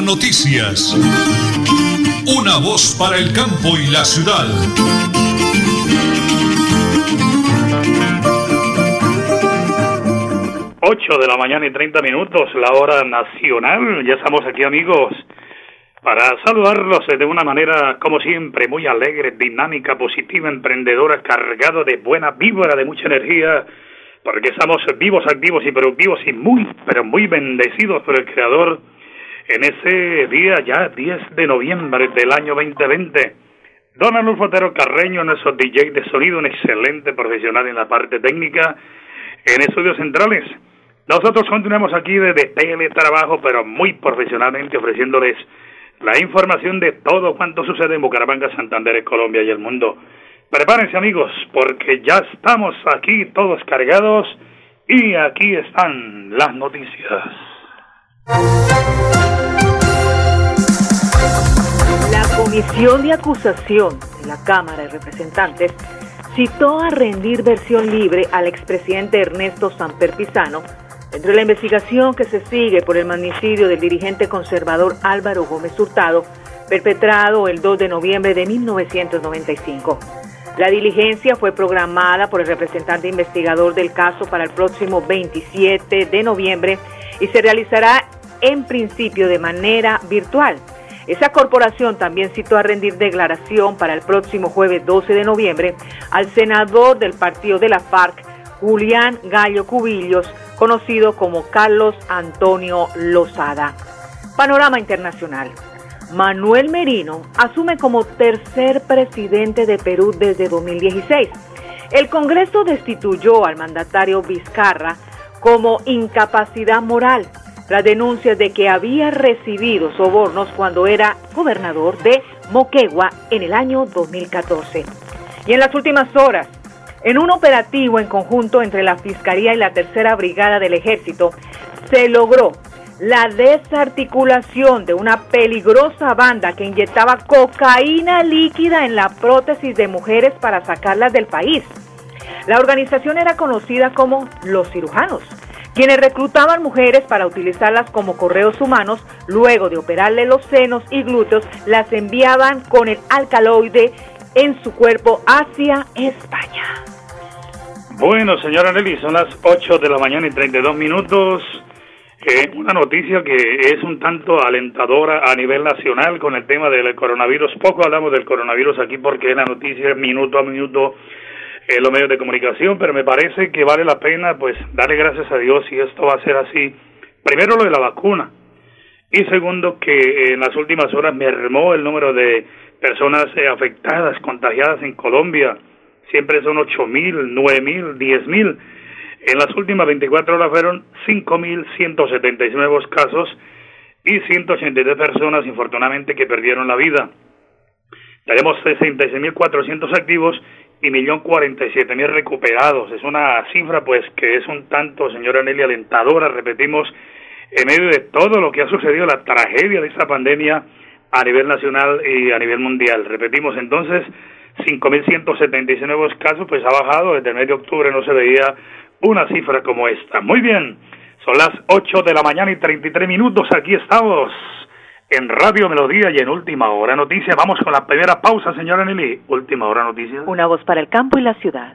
Noticias. Una voz para el campo y la ciudad. 8 de la mañana y 30 minutos, la hora nacional. Ya estamos aquí, amigos, para saludarlos de una manera, como siempre, muy alegre, dinámica, positiva, emprendedora, cargado de buena víbora, de mucha energía, porque estamos vivos, activos y productivos y muy, pero muy bendecidos por el Creador en ese día ya 10 de noviembre del año 2020. Don Arnulfo Otero Carreño, nuestro DJ de sonido, un excelente profesional en la parte técnica, en estudios centrales. Nosotros continuamos aquí desde teletrabajo, pero muy profesionalmente ofreciéndoles la información de todo cuanto sucede en Bucaramanga, Santander, Colombia y el mundo. Prepárense amigos, porque ya estamos aquí todos cargados y aquí están las noticias. Comisión de Acusación de la Cámara de Representantes citó a rendir versión libre al expresidente Ernesto Samper Pizano Dentro de la investigación que se sigue por el magnicidio del dirigente conservador Álvaro Gómez Hurtado, perpetrado el 2 de noviembre de 1995. La diligencia fue programada por el representante investigador del caso para el próximo 27 de noviembre y se realizará en principio de manera virtual. Esa corporación también citó a rendir declaración para el próximo jueves 12 de noviembre al senador del partido de la FARC, Julián Gallo Cubillos, conocido como Carlos Antonio Lozada. Panorama Internacional. Manuel Merino asume como tercer presidente de Perú desde 2016. El Congreso destituyó al mandatario Vizcarra como incapacidad moral tras denuncias de que había recibido sobornos cuando era gobernador de Moquegua en el año 2014. Y en las últimas horas, en un operativo en conjunto entre la Fiscalía y la Tercera Brigada del Ejército, se logró la desarticulación de una peligrosa banda que inyectaba cocaína líquida en la prótesis de mujeres para sacarlas del país. La organización era conocida como los cirujanos, quienes reclutaban mujeres para utilizarlas como correos humanos, luego de operarle los senos y glúteos, las enviaban con el alcaloide en su cuerpo hacia España. Bueno, señora Nelly, son las 8 de la mañana y 32 minutos. Eh, una noticia que es un tanto alentadora a nivel nacional con el tema del coronavirus. Poco hablamos del coronavirus aquí porque la noticia minuto a minuto en los medios de comunicación, pero me parece que vale la pena pues darle gracias a Dios si esto va a ser así. Primero lo de la vacuna y segundo que en las últimas horas me armó el número de personas eh, afectadas, contagiadas en Colombia. Siempre son ocho mil, nueve mil, diez mil. En las últimas 24 horas fueron 5.179 nuevos casos y 183 personas, infortunadamente, que perdieron la vida. Tenemos 66.400 activos y 1.047.000 recuperados. Es una cifra, pues, que es un tanto, señora Nelly, alentadora. Repetimos, en medio de todo lo que ha sucedido, la tragedia de esta pandemia, a nivel nacional y a nivel mundial. Repetimos entonces, 5.176 nuevos casos, pues ha bajado, desde el mes de octubre no se veía una cifra como esta. Muy bien, son las 8 de la mañana y 33 minutos, aquí estamos en Radio Melodía y en Última Hora Noticias. Vamos con la primera pausa, señora Nelly. Última Hora Noticias. Una voz para el campo y la ciudad.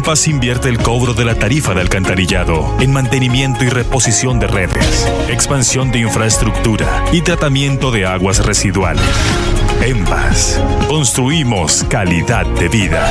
En Paz invierte el cobro de la tarifa de alcantarillado en mantenimiento y reposición de redes, expansión de infraestructura y tratamiento de aguas residuales. En construimos calidad de vida.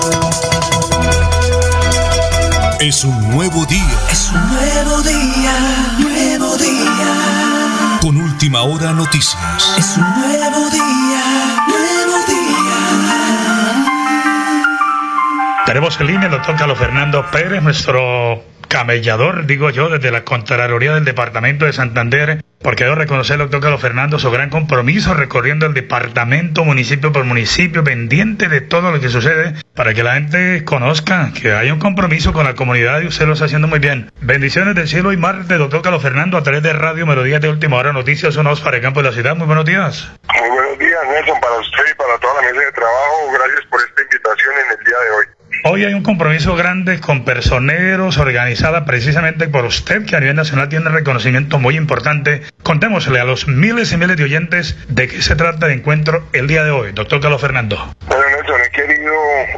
Es un nuevo día. Es un nuevo día, nuevo día. Con última hora noticias. Es un nuevo día, nuevo día. Tenemos en línea el doctor Carlos Fernando Pérez, nuestro camellador, digo yo, desde la Contraloría del Departamento de Santander, porque debo reconocer, doctor Carlos Fernando, su gran compromiso recorriendo el departamento, municipio por municipio, pendiente de todo lo que sucede, para que la gente conozca que hay un compromiso con la comunidad y usted lo está haciendo muy bien. Bendiciones del cielo y mar de doctor Carlos Fernando a través de Radio Melodía de Última Hora Noticias, unos para el campo de la ciudad. Muy buenos días. Muy buenos días, Nelson, para usted toda la mesa de trabajo. Gracias por esta invitación en el día de hoy. Hoy hay un compromiso grande con personeros, organizada precisamente por usted, que a nivel nacional tiene un reconocimiento muy importante. Contémosle a los miles y miles de oyentes de qué se trata el encuentro el día de hoy. Doctor Carlos Fernando. Bueno, Nelson, he querido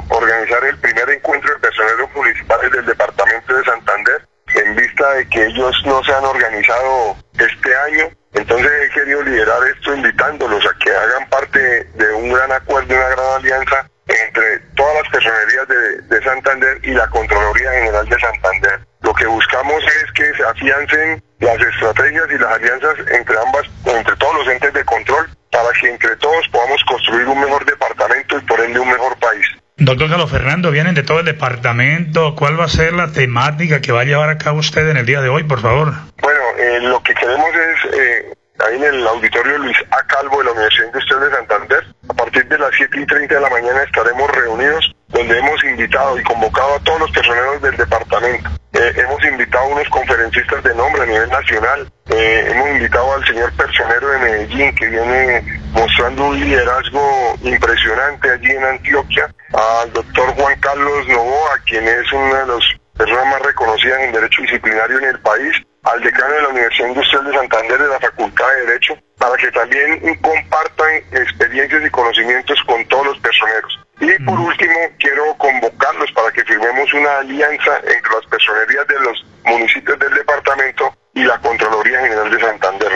organizar el primer encuentro de personeros municipales del departamento de Santander en vista de que ellos no se han organizado este año. Entonces he querido liderar esto invitándolos a que hagan parte de un gran acuerdo, una gran alianza entre todas las personerías de, de, Santander y la Contraloría General de Santander. Lo que buscamos es que se afiancen las estrategias y las alianzas entre ambas, entre todos los entes de control, para que entre todos podamos construir un mejor departamento y por ende un mejor país. Doctor Carlos Fernando, vienen de todo el departamento. ¿Cuál va a ser la temática que va a llevar a cabo usted en el día de hoy, por favor? Bueno, eh, lo que queremos es eh, ahí en el auditorio Luis A. Calvo de la Universidad Industrial de Santander. A partir de las 7 y 30 de la mañana estaremos reunidos donde hemos invitado y convocado a todos los personeros del departamento. Eh, hemos invitado a unos conferencistas de nombre a nivel nacional. Eh, hemos invitado al señor personero de Medellín que viene mostrando un liderazgo impresionante allí en Antioquia. Al doctor Juan Carlos Novoa, quien es una de las personas más reconocidas en derecho disciplinario en el país al decano de la Universidad Industrial de Santander de la Facultad de Derecho para que también compartan experiencias y conocimientos con todos los personeros. Y por último, quiero convocarlos para que firmemos una alianza entre las personerías de los municipios del departamento y la Contraloría General de Santander,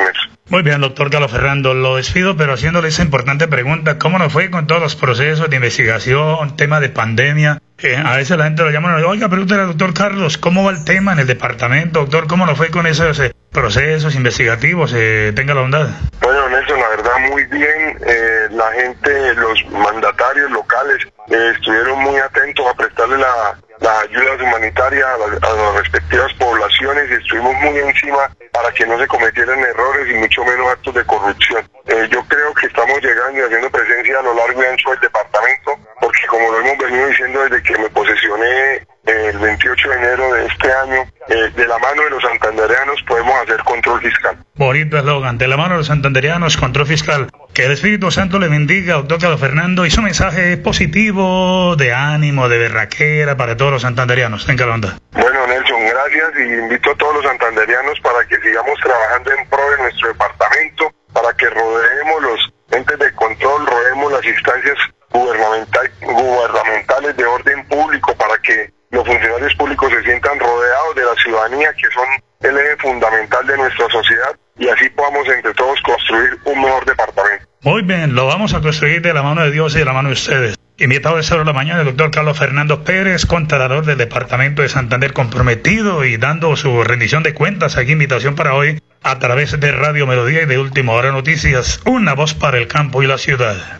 Muy bien, doctor Carlos Fernando, lo despido, pero haciéndole esa importante pregunta, ¿cómo nos fue con todos los procesos de investigación, tema de pandemia? Eh, a veces la gente lo llama, oiga, pregúntale al doctor Carlos, ¿cómo va el tema en el departamento, doctor? ¿Cómo nos fue con esos eh, procesos investigativos? Eh, tenga la bondad. Bueno, Nelson, la verdad, muy bien. Eh, la gente, los mandatarios locales estuvieron muy atentos a prestarle la, la ayuda humanitaria a, la, a, las respectivas poblaciones y estuvimos muy encima para que no se cometieran errores y mucho menos actos de corrupción. Eh, yo creo que estamos llegando y haciendo presencia a lo largo y ancho del departamento, porque como lo hemos venido diciendo desde que me posesioné el 28 de enero de este año, eh, de la mano de los santandereanos podemos hacer control fiscal. Bonito eslogan, de la mano de los santandereanos, control fiscal. Que el Espíritu Santo le bendiga, doctor Carlos Fernando, y su mensaje positivo, de ánimo, de berraquera para todos los santandereanos. Tenga la onda. Bueno, Nelson, gracias y invito a todos los santandereanos para que sigamos trabajando en pro de nuestro departamento, para que rodeemos los entes de control, rodeemos las instancias gubernamental, gubernamentales de orden público, para que los funcionarios públicos se sientan rodeados de la ciudadanía, que son el eje fundamental de nuestra sociedad, bien, lo vamos a construir de la mano de Dios y de la mano de ustedes. Invitado de Cero la Mañana el doctor Carlos Fernando Pérez, contador del Departamento de Santander comprometido y dando su rendición de cuentas. Aquí invitación para hoy a través de Radio Melodía y de Última Hora Noticias, una voz para el campo y la ciudad.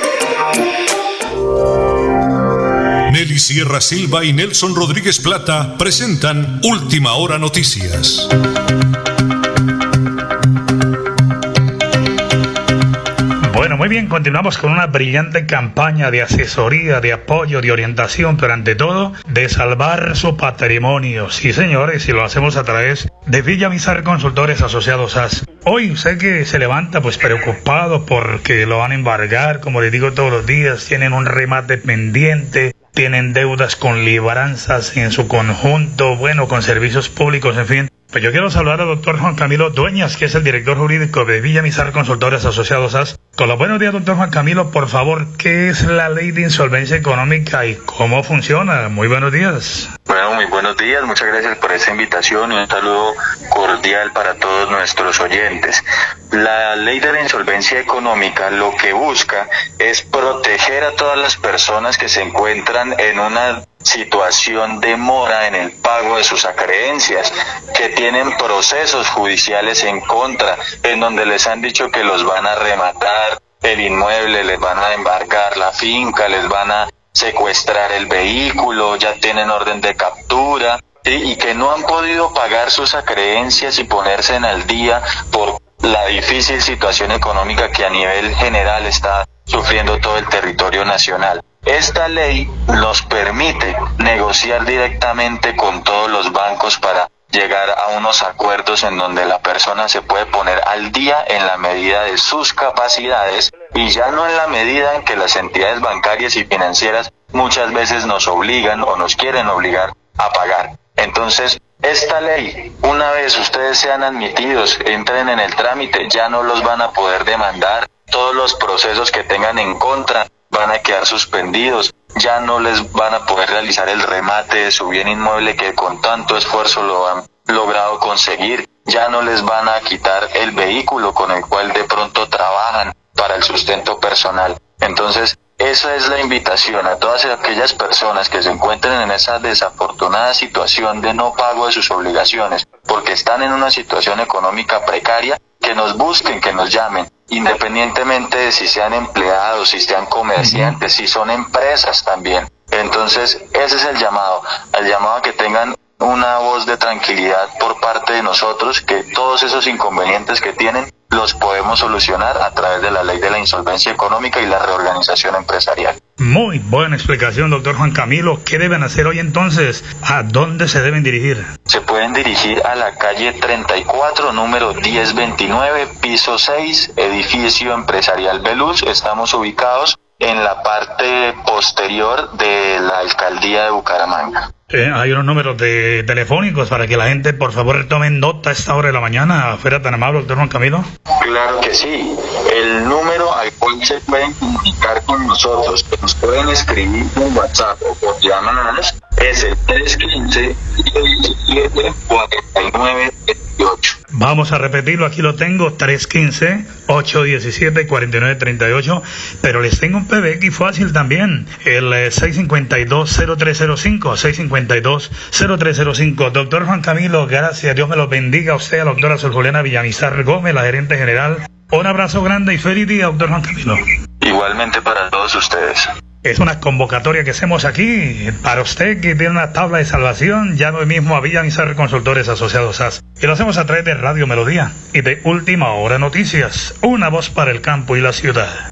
Nelly Sierra Silva y Nelson Rodríguez Plata presentan Última Hora Noticias. Bueno, muy bien, continuamos con una brillante campaña de asesoría, de apoyo, de orientación, pero ante todo, de salvar su patrimonio. Sí, señores, y lo hacemos a través de Villamizar Consultores Asociados a Hoy sé que se levanta pues preocupado porque lo van a embargar, como les digo todos los días, tienen un remate pendiente, tienen deudas con libranzas en su conjunto, bueno, con servicios públicos, en fin. Pues yo quiero saludar al doctor Juan Camilo Dueñas, que es el director jurídico de Villamizar Consultores Asociados AS. Con los buenos días, doctor Juan Camilo, por favor, ¿qué es la ley de insolvencia económica y cómo funciona? Muy buenos días. Bueno, muy buenos días, muchas gracias por esta invitación y un saludo cordial para todos nuestros oyentes. La ley de la insolvencia económica lo que busca es proteger a todas las personas que se encuentran en una situación de mora en el pago de sus acreencias, que tienen procesos judiciales en contra, en donde les han dicho que los van a rematar el inmueble, les van a embargar la finca, les van a secuestrar el vehículo, ya tienen orden de captura y que no han podido pagar sus acreencias y ponerse en al día por la difícil situación económica que a nivel general está sufriendo todo el territorio nacional. Esta ley nos permite negociar directamente con todos los bancos para llegar a unos acuerdos en donde la persona se puede poner al día en la medida de sus capacidades y ya no en la medida en que las entidades bancarias y financieras muchas veces nos obligan o nos quieren obligar a pagar. Entonces, esta ley, una vez ustedes sean admitidos, entren en el trámite, ya no los van a poder demandar. Todos los procesos que tengan en contra van a quedar suspendidos. Ya no les van a poder realizar el remate de su bien inmueble que con tanto esfuerzo lo han logrado conseguir. Ya no les van a quitar el vehículo con el cual de pronto trabajan para el sustento personal. Entonces, esa es la invitación a todas aquellas personas que se encuentren en esa desafortunada situación de no pago de sus obligaciones, porque están en una situación económica precaria, que nos busquen, que nos llamen, independientemente de si sean empleados, si sean comerciantes, si son empresas también. Entonces, ese es el llamado, el llamado a que tengan una voz de tranquilidad por parte de nosotros, que todos esos inconvenientes que tienen los podemos solucionar a través de la ley de la insolvencia económica y la reorganización empresarial. Muy buena explicación, doctor Juan Camilo. ¿Qué deben hacer hoy entonces? ¿A dónde se deben dirigir? Se pueden dirigir a la calle 34, número 1029, piso 6, edificio empresarial Beluz. Estamos ubicados en la parte posterior de la alcaldía de Bucaramanga. Eh, hay unos números de telefónicos para que la gente, por favor, tome nota a esta hora de la mañana. ¿Fuera tan amable, doctor Juan Camilo? Claro que sí. El número al cual se pueden comunicar con nosotros, que nos pueden escribir por WhatsApp o por llamadas, es el 315 49 Vamos a repetirlo, aquí lo tengo, 315-817-4938, pero les tengo un PBX fácil también, el 652-0305, eh, 652-0305. Doctor Juan Camilo, gracias, Dios me lo bendiga a usted, a la doctora Sol Juliana Villamizar Gómez, la gerente general. Un abrazo grande y feliz día, doctor Juan Camilo. Igualmente para ustedes. Es una convocatoria que hacemos aquí para usted que tiene una tabla de salvación. Ya hoy mismo a Villamizar Consultores Asociados SAS. Y lo hacemos a través de Radio Melodía y de Última Hora Noticias. Una voz para el campo y la ciudad.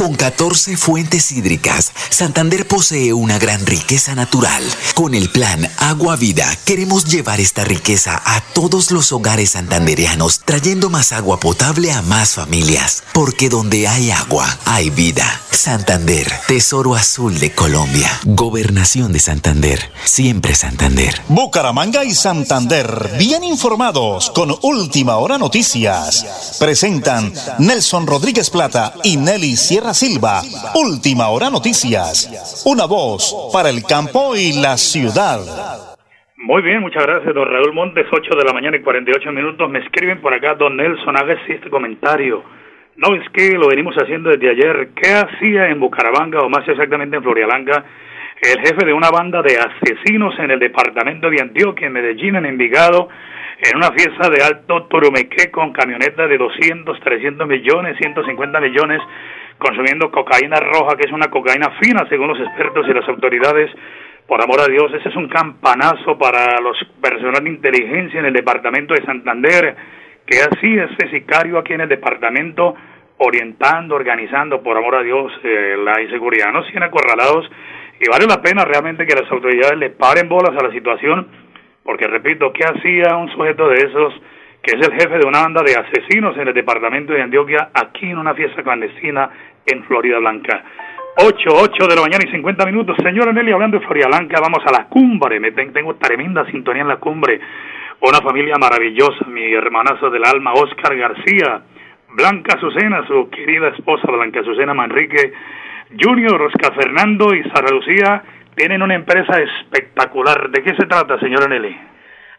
Con 14 fuentes hídricas, Santander posee una gran riqueza natural. Con el plan Agua Vida, queremos llevar esta riqueza a todos los hogares santandereanos, trayendo más agua potable a más familias. Porque donde hay agua, hay vida. Santander, Tesoro Azul de Colombia. Gobernación de Santander, siempre Santander. Bucaramanga y Santander, bien informados con Última Hora Noticias. Presentan Nelson Rodríguez Plata y Nelly Sierra Silva. Última Hora Noticias. Una voz para el campo y la ciudad. Muy bien, muchas gracias, don Raúl Montes, 8 de la mañana y 48 minutos. Me escriben por acá, don Nelson, haga este comentario. No, es que lo venimos haciendo desde ayer. ¿Qué hacía en Bucaramanga, o más exactamente en Florialanga, el jefe de una banda de asesinos en el departamento de Antioquia, en Medellín, en Envigado, en una fiesta de alto turumeque con camionetas de 200, 300 millones, 150 millones, consumiendo cocaína roja, que es una cocaína fina, según los expertos y las autoridades. Por amor a Dios, ese es un campanazo para los personal de inteligencia en el departamento de Santander, que así ese sicario aquí en el departamento, orientando, organizando, por amor a Dios, eh, la inseguridad. No siguen acorralados y vale la pena realmente que las autoridades le paren bolas a la situación, porque repito, ¿qué hacía un sujeto de esos? que es el jefe de una banda de asesinos en el departamento de Antioquia, aquí en una fiesta clandestina en Florida Blanca. 8, 8 de la mañana y 50 minutos. Señora Nelly, hablando de Florialanca, vamos a la cumbre. Me tengo tremenda sintonía en la cumbre. Una familia maravillosa, mi hermanazo del alma, Oscar García, Blanca Azucena, su querida esposa Blanca Azucena Manrique, Junior, Oscar Fernando y Sara Lucía, tienen una empresa espectacular. ¿De qué se trata, señora Nelly?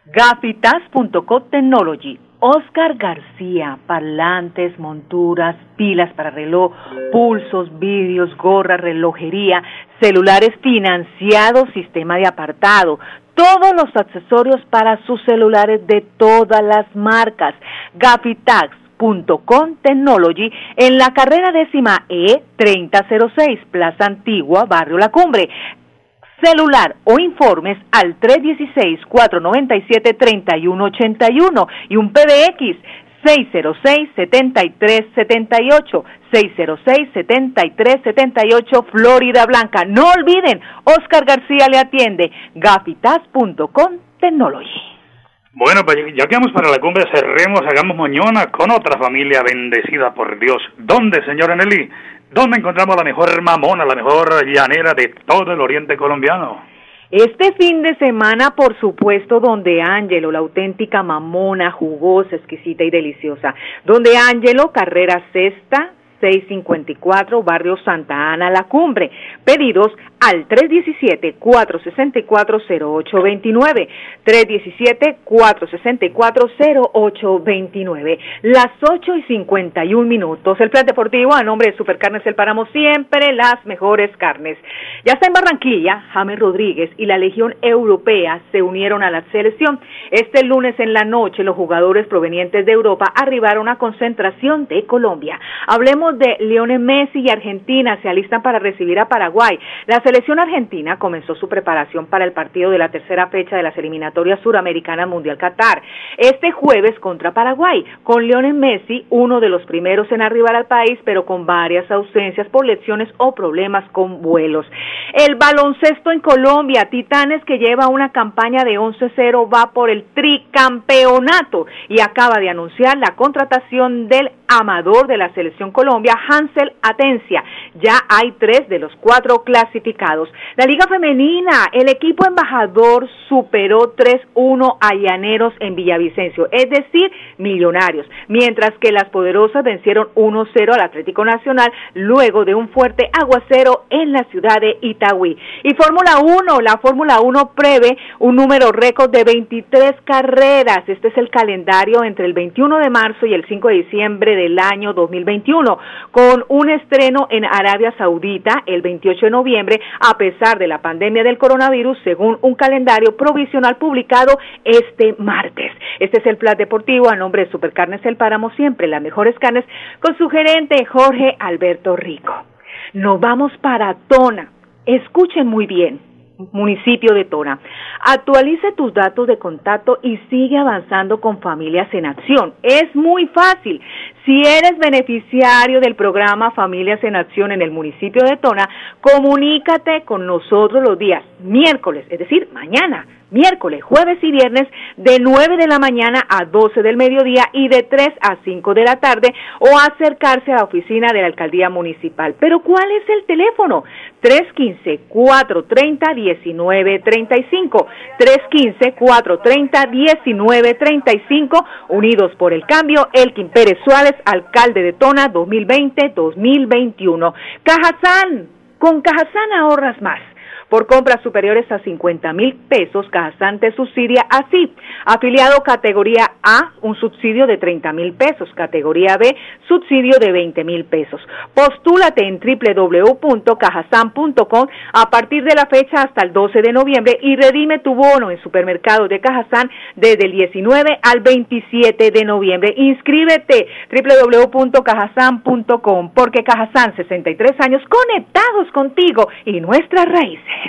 Gafitas.co Technology Oscar García, parlantes, monturas, pilas para reloj, pulsos, vídeos, gorra, relojería, celulares financiados, sistema de apartado, todos los accesorios para sus celulares de todas las marcas. Gafitax.com Technology en la carrera décima E 3006, Plaza Antigua, Barrio La Cumbre celular o informes al 316-497-3181 y un PBX 606-7378, 606-7378, Florida Blanca. No olviden, Oscar García le atiende, gafitas.com Technology. Bueno, pues ya que vamos para la cumbre, cerremos, hagamos moñona con otra familia bendecida por Dios. ¿Dónde, señora Nelly? ¿Dónde encontramos la mejor mamona, la mejor llanera de todo el oriente colombiano? Este fin de semana, por supuesto, donde Ángelo, la auténtica mamona, jugosa, exquisita y deliciosa. Donde Ángelo, carrera sexta, 654, Barrio Santa Ana, La Cumbre. Pedidos al 317-464-0829. 317-464-0829. Las 8 y 51 minutos. El plan deportivo a nombre de Supercarnes El Páramo, siempre las mejores carnes. Ya está en Barranquilla, James Rodríguez y la Legión Europea se unieron a la selección. Este lunes en la noche los jugadores provenientes de Europa arribaron a concentración de Colombia. Hablemos de Lionel Messi y Argentina se alistan para recibir a Paraguay. Selección argentina comenzó su preparación para el partido de la tercera fecha de las eliminatorias suramericanas Mundial Qatar este jueves contra Paraguay, con Lionel Messi uno de los primeros en arribar al país, pero con varias ausencias por lesiones o problemas con vuelos. El baloncesto en Colombia, Titanes que lleva una campaña de 11-0 va por el tricampeonato y acaba de anunciar la contratación del amador de la selección Colombia, Hansel Atencia. Ya hay tres de los cuatro clasificados. La Liga Femenina, el equipo embajador superó 3-1 a Llaneros en Villavicencio, es decir, millonarios, mientras que las poderosas vencieron 1-0 al Atlético Nacional luego de un fuerte aguacero en la ciudad de Itagüí. Y Fórmula 1, la Fórmula 1 prevé un número récord de 23 carreras. Este es el calendario entre el 21 de marzo y el 5 de diciembre del año 2021, con un estreno en Arabia Saudita el 28 de noviembre, a pesar de la pandemia del coronavirus, según un calendario provisional publicado este martes. Este es el plan deportivo a nombre de Supercarnes El Páramo, siempre las mejores carnes, con su gerente Jorge Alberto Rico. Nos vamos para Tona. Escuchen muy bien municipio de Tona. Actualice tus datos de contacto y sigue avanzando con Familias en Acción. Es muy fácil. Si eres beneficiario del programa Familias en Acción en el municipio de Tona, comunícate con nosotros los días miércoles, es decir, mañana miércoles, jueves y viernes de 9 de la mañana a 12 del mediodía y de 3 a 5 de la tarde o acercarse a la oficina de la alcaldía municipal. Pero ¿cuál es el teléfono? 315-430-1935. 315-430-1935. Unidos por el cambio, Elkin Pérez Suárez, alcalde de Tona 2020-2021. Cajazán, con Cajazán ahorras más. Por compras superiores a 50 mil pesos, Cajazán te subsidia así. Afiliado categoría A, un subsidio de 30 mil pesos. Categoría B, subsidio de 20 mil pesos. Postúlate en www.cajazán.com a partir de la fecha hasta el 12 de noviembre y redime tu bono en supermercados de Cajazán desde el 19 al 27 de noviembre. Inscríbete www.cajazán.com porque Cajazán 63 años conectados contigo y nuestras raíces.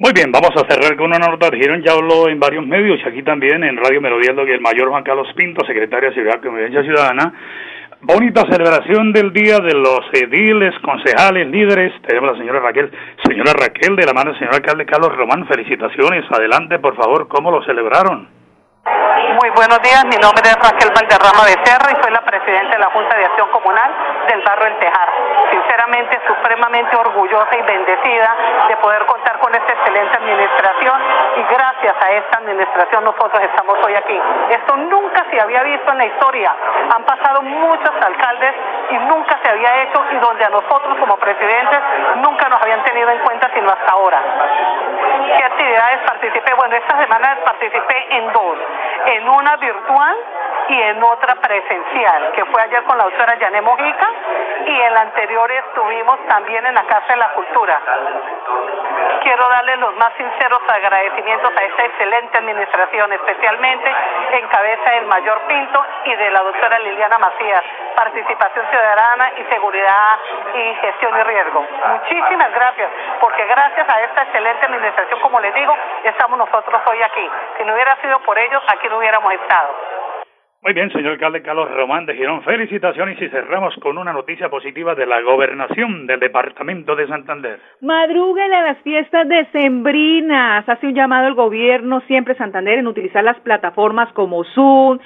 Muy bien, vamos a cerrar con una nota de. Ya habló en varios medios y aquí también en Radio Melodía que el mayor Juan Carlos Pinto, secretario de Seguridad y Convivencia Ciudadana. Bonita celebración del Día de los Ediles, concejales, líderes. Tenemos a la señora Raquel. Señora Raquel, de la mano del señor alcalde Carlos Román, felicitaciones. Adelante, por favor, ¿cómo lo celebraron? Muy buenos días, mi nombre es Raquel Valderrama Becerra y soy la presidenta de la Junta de Acción Comunal del barrio El Tejar. Sinceramente, supremamente orgullosa y bendecida de poder contar con esta excelente administración y gracias a esta administración nosotros estamos hoy aquí. Esto nunca se había visto en la historia. Han pasado muchos alcaldes y nunca se había hecho y donde a nosotros como presidentes nunca nos habían tenido en cuenta sino hasta ahora. ¿Qué actividades participé? Bueno, esta semana participé en dos. En una virtual y en otra presencial, que fue ayer con la doctora Yané Mojica y en la anterior estuvimos también en la Casa de la Cultura. Quiero darle los más sinceros agradecimientos a esta excelente administración, especialmente en cabeza del mayor Pinto y de la doctora Liliana Macías, participación ciudadana y seguridad y gestión y riesgo. Muchísimas gracias, porque gracias a esta excelente administración, como les digo, estamos nosotros hoy aquí. Si no hubiera sido por ellos, aquí no hubiéramos estado. Muy bien, señor alcalde Carlos Román de Girón, felicitaciones y cerramos con una noticia positiva de la gobernación del departamento de Santander. Madruguen a las fiestas decembrinas. Hace un llamado el gobierno siempre Santander en utilizar las plataformas como Zoom,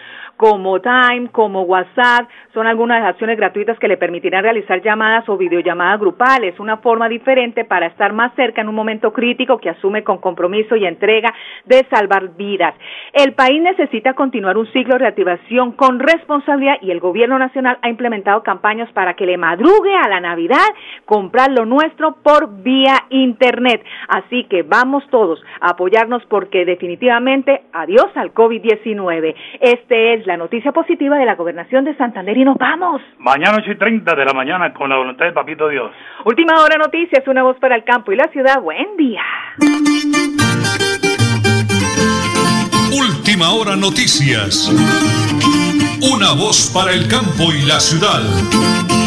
como Time, como WhatsApp, son algunas de acciones gratuitas que le permitirán realizar llamadas o videollamadas grupales, una forma diferente para estar más cerca en un momento crítico que asume con compromiso y entrega de salvar vidas. El país necesita continuar un ciclo de reactivación con responsabilidad y el gobierno nacional ha implementado campañas para que le madrugue a la Navidad comprar lo nuestro por vía Internet. Así que vamos todos a apoyarnos porque definitivamente adiós al COVID-19. Este es la noticia positiva de la gobernación de Santander y nos vamos. Mañana 8 y 30 de la mañana con la voluntad de Papito Dios. Última hora noticias, una voz para el campo y la ciudad. Buen día. Última hora noticias. Una voz para el campo y la ciudad.